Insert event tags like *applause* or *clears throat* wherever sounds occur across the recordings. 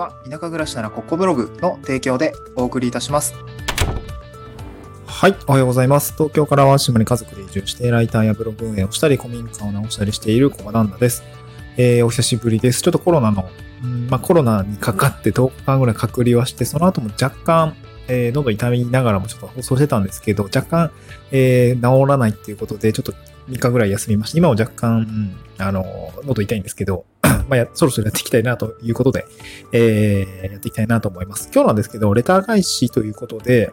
は田舎暮らしならここブログの提供でお送りいたします。はい、おはようございます。東京から淡島に家族で移住して、ライターやブログ運営をしたり、古民家を直したりしている小場旦那です。えー、お久しぶりです。ちょっとコロナの、うんまあ、コロナにかかって10日間ぐらい隔離はして、その後も若干、えー、喉痛みながらもちょっと放送してたんですけど、若干、えー、治らないっていうことで、ちょっと3日ぐらい休みました。今は若干、うん、あの、喉痛いんですけど、*clears throat* まあや、そろそろやっていきたいなということで、えー、やっていきたいなと思います。今日なんですけど、レター返しということで、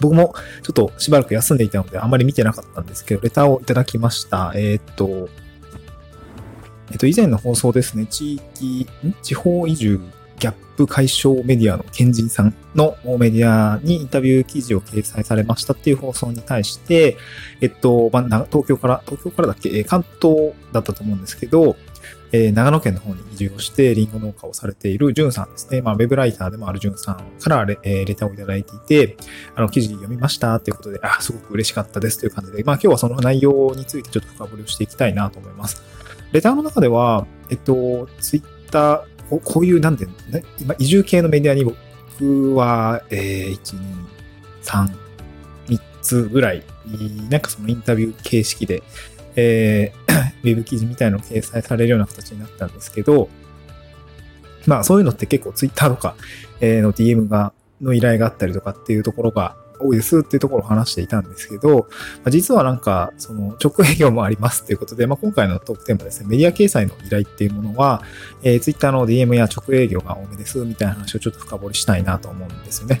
僕もちょっとしばらく休んでいたので、あまり見てなかったんですけど、レターをいただきました。えーっと、えっと、以前の放送ですね、地域、ん？地方移住ギャップ解消メディアの賢人さんのメディアにインタビュー記事を掲載されましたっていう放送に対して、えっと、東京から、東京からだっけ、関東だったと思うんですけど、えー長野県の方に移住をして、リンゴ農家をされているジュンさんですね。まあ、ウェブライターでもあるジュンさんからレ,、えーレターをいただいていて、あの、記事読みましたということで、あ、すごく嬉しかったですという感じで、まあ、今日はその内容についてちょっと深掘りをしていきたいなと思います。レターの中では、えっと、ツイッター、ここういう、なんで、ね、今、移住系のメディアに僕は、えー、1、2、3、3つぐらい、なんかそのインタビュー形式で、えー、*coughs* ウェブ記事みたいなの掲載されるような形になったんですけど、まあそういうのって結構ツイッターとか、えの DM が、の依頼があったりとかっていうところが多いですっていうところを話していたんですけど、ま、実はなんか、その直営業もありますっていうことで、まあ今回のトークテーマですね、メディア掲載の依頼っていうものは、えー、ツイッターの DM や直営業が多めですみたいな話をちょっと深掘りしたいなと思うんですよね。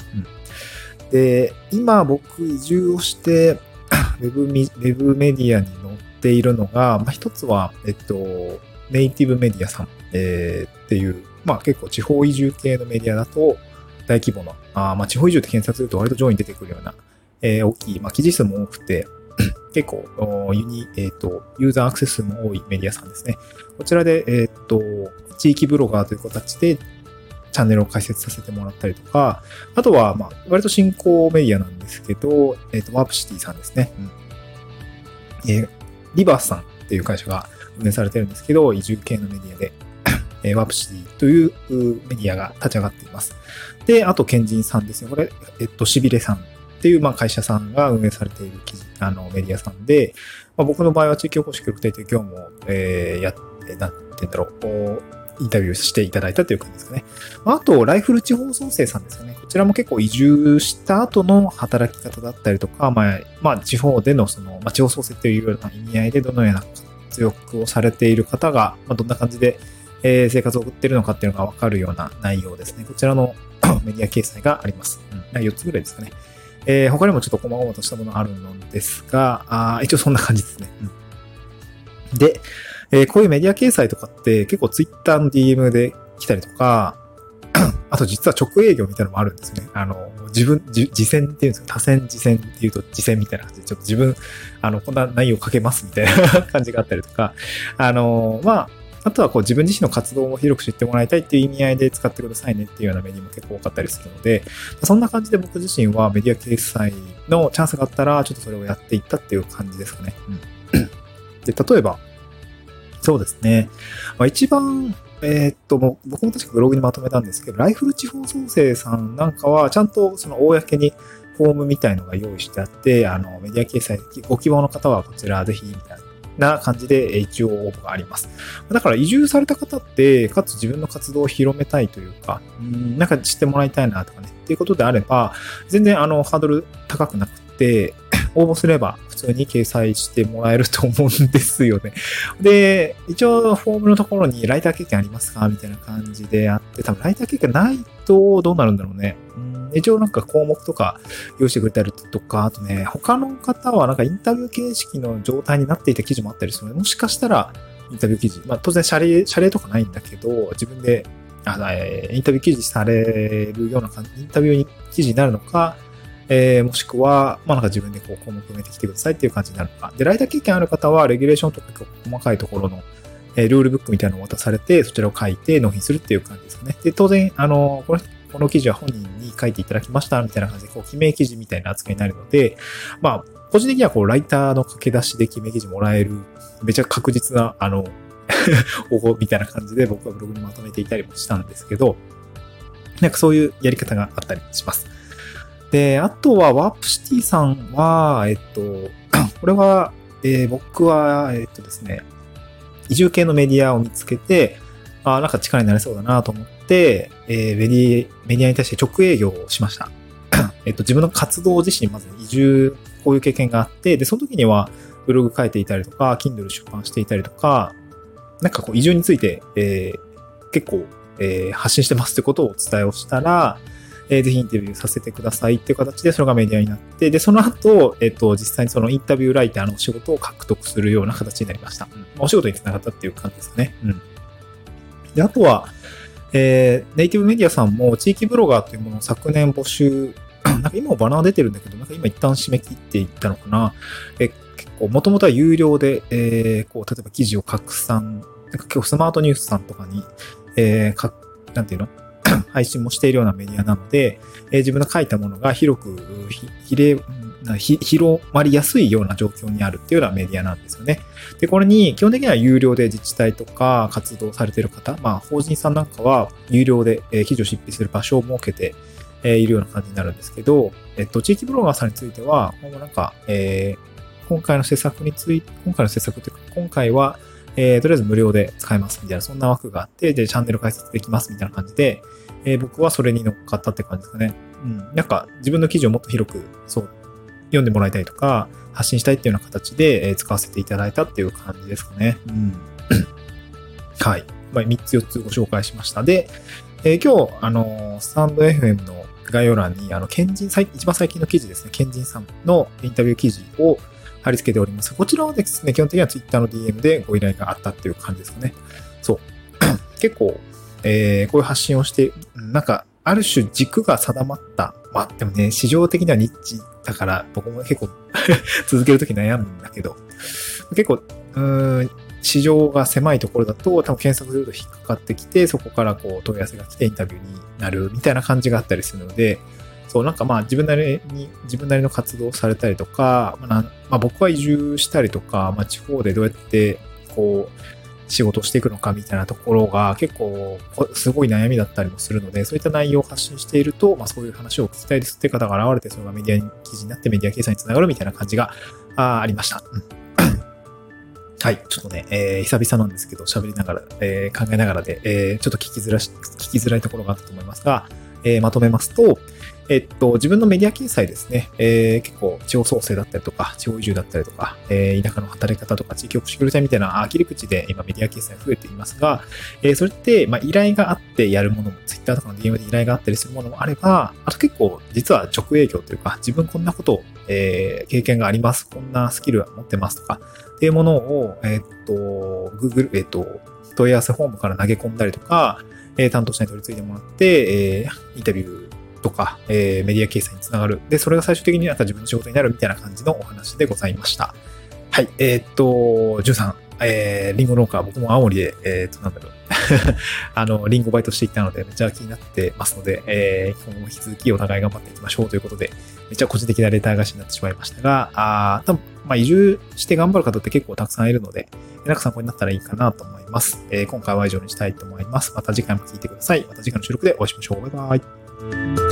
うん、で、今僕移住をして、*coughs* ウェブミ、ウェブメディアに載っているのが、まあ一つは、えっと、ネイティブメディアさん、えーっていう、まあ結構地方移住系のメディアだと、大規模な、あまあ地方移住って検索すると割と上位に出てくるような、えー大きい、まあ記事数も多くて、*clears throat* 結構、ユニ、えっ、と、ユーザーアクセス数も多いメディアさんですね。こちらで、えっ、と、地域ブロガーという形で、チャンネルを開設させてもらったりとか、あとは、まあ、割と新興メディアなんですけど、えっ、と、ワープシティさんですね。うんえーリバースさんっていう会社が運営されてるんですけど、移住系のメディアで、えーワープシティというメディアが立ち上がっています。で、あと、ケンジンさんですね。これ、えっと、しびれさんっていう、まあ、会社さんが運営されている記事あのメディアさんで、まあ、僕の場合は地域おこし協力隊という業務を、えーやって、なんて言うんだろう、こうインタビューしていただいたという感じですかね。まああと、ライフル地方創生さんですかね。こちらも結構移住した後の働き方だったりとか、まあ、まあ、地方でのその、まあ、地方創生というような意味合いでどのような活躍をされている方が、まあ、どんな感じで、えー生活を送ってるのかっていうのがわかるような内容ですね。こちらの *clears throat* メディア掲載があります。うん、4つぐらいですかね。えー他にもちょっと細々としたものあるのですが、あ一応そんな感じですね。うんで、えーこういうメディア掲載とかって結構ツイッターの DM で来たりとか、*clears throat* あと実は直営業みたいなのもあるんですね。あの、自分、自戦っていうんですか、多戦自戦っていうと自戦みたいな感じで、ちょっと自分、あの、こんな内容をかけますみたいな *laughs* 感じがあったりとか、あの、まあ、あとはこう自分自身の活動を広く知ってもらいたいっていう意味合いで使ってくださいねっていうようなメディアも結構多かったりするので、そんな感じで僕自身はメディア掲載のチャンスがあったら、ちょっとそれをやっていったっていう感じですかね。うん、*clears throat* で、例えば、そうですね。まあ、一番、えーっと、もう僕も確かブログにまとめたんですけど、ライフル地方創生さんなんかは、ちゃんとその公にフォームみたいのが用意してあって、あの、メディア掲載、ご希望の方はこちらぜひ、みたいなな感じで一応応募があります。だから移住された方って、かつ自分の活動を広めたいというか、うんなんか知ってもらいたいなとかね、っていうことであれば、全然あの、ハードル高くなくて、*coughs* 応募すれば普通に掲載してもらえると思うんですよね。で、一応フォームのところにライター経験ありますか？みたいな感じであって、多分ライター経験ないとどうなるんだろうね。うん一応なんか項目とか用意してくれたりとか、あとね、他の方はなんかインタビュー形式の状態になっていた記事もあったりするので、もしかしたらインタビュー記事、まあ当然謝礼、謝礼とかないんだけど、自分であえーインタビュー記事されるような感じ、インタビュー記事になるのか、えーもしくは、まあなんか自分でこう項目埋めてきてくださいっていう感じになるのか。で、ライター経験ある方は、レギュレーションとか細かいところの、えールールブックみたいなのを渡されて、そちらを書いて納品するっていう感じですかね。で、当然、あの、このこの記事は本人に書いていただきましたみたいな感じで、こう、記名記事みたいな扱いになるので、まあ、個人的にはこう、ライターの駆け出しで記名記事もらえる、めちゃ確実な、あの、*laughs* 応募みたいな感じで僕はブログにまとめていたりもしたんですけど、なんかそういうやり方があったりします。で、あとはワープシティさんは、えっと、*clears throat* これは、えー、僕は、えっとですね、移住系のメディアを見つけて、あなんか力になれそうだなと思って、えー、メディメディアに対して直営業をしました。*coughs* えっと、自分の活動自身、まず移住、こういう経験があって、で、その時には、ブログ書いていたりとか、Kindle 出版していたりとか、なんかこう、移住について、えー、結構、えー、発信してますってことをお伝えをしたら、えー、ぜひインタビューさせてくださいっていう形で、それがメディアになって、で、その後、えっ、と、実際にそのインタビューライターのお仕事を獲得するような形になりました。うん、お仕事につながったっていう感じですかね。うん。で、あとは、えー、ネイティブメディアさんも地域ブロガーというものを昨年募集、*clears throat* なんか今もバナー出てるんだけど、なんか今一旦締め切っていったのかな。え結構、もともとは有料で、えー、こう、例えば記事を拡散、なんか今日スマートニュースさんとかに、えー、か、なんていうの？*clears throat* 配信もしているようなメディアなので、えー、自分の書いたものが広く、ひ、ひれ、広まりやすいような状況にあるっていうようなメディアなんですよね。で、これに基本的には有料で自治体とか活動されている方、まあ法人さんなんかは有料で記事を執筆する場所を設けているような感じになるんですけど、えっと、地域ブロガーさんについては、今後なんか、えー、今回の施策について、今回の施策というか、今回は、えー、とりあえず無料で使えますみたいな、そんな枠があって、で、チャンネル開設できますみたいな感じで、えー、僕はそれに乗っかったって感じですかね。うん。なんか、自分の記事をもっと広く、そう、読んでもらいたいとか、発信したいっていうような形で、え使わせていただいたっていう感じですかね。うん。はい。まあ、3つ4つご紹介しました。で、えー、今日、あのスタンド FM の概要欄に、あの、ケンジン、一番最近の記事ですね、ケンジンさんのインタビュー記事を貼り付けております。こちらはですね、基本的には Twitter の DM でご依頼があったっていう感じですかね。そう。*coughs* 結構、えー、こういう発信をして、なんか、ある種軸が定まった。まあ、でもね、市場的にはニッチだから、僕も結構 *laughs* 続けるとき悩むんだけど、結構、うん、市場が狭いところだと、多分検索すると引っかかってきて、そこからこう問い合わせが来てインタビューになるみたいな感じがあったりするので、そう、なんかまあ自分なりに、自分なりの活動をされたりとか、まあ、まあ、僕は移住したりとか、まあ地方でどうやってこう、仕事をしていくのかみたいなところが結構すごい悩みだったりもするので、そういった内容を発信していると、まあそういう話を聞きたいですって方が現れて、それがメディアに記事になってメディア掲載につながるみたいな感じがあありました。うん *coughs* はい。ちょっとね、えー、久々なんですけど、喋りながら、えー、考えながらで、えー、ちょっと聞きづらし、聞きづらいところがあったと思いますが、えー、まとめますと、えっと、自分のメディア掲載ですね、えー、結構地方創生だったりとか、地方移住だったりとか、えー、田舎の働き方とか、地域おこし協力隊みたいな切り口で今メディア掲載増えていますが、えー、それって、まあ、依頼があってやるものも、Twitter とかの DM で依頼があったりするものもあれば、あと結構実は直営業というか、自分こんなことを、えー、経験があります、こんなスキル持ってますとか、っていうものを、え、っと、Google、え、っと、問い合わせフォームから投げ込んだりとか、え、担当者に取り継いでもらって、えー、インタビューとか、えー、メディア掲載につながる。で、それが最終的になんか自分の仕事になるみたいな感じのお話でございました。はい。えー、っと、13、えー、リンゴ農家、僕も青森で、えー、っと、なんだろう。*laughs* あの、リンゴバイトしていったので、めちゃ気になってますので、えー、今後も引き続きお互い頑張っていきましょうということで、めちゃ個人的なレター返しになってしまいましたが、あ多分、まあ、移住して頑張る方って結構たくさんいるので、えらく参考になったらいいかなと思います。えー、今回は以上にしたいと思います。また次回も聴いてください。また次回の収録でお会いしましょう。バイバイ。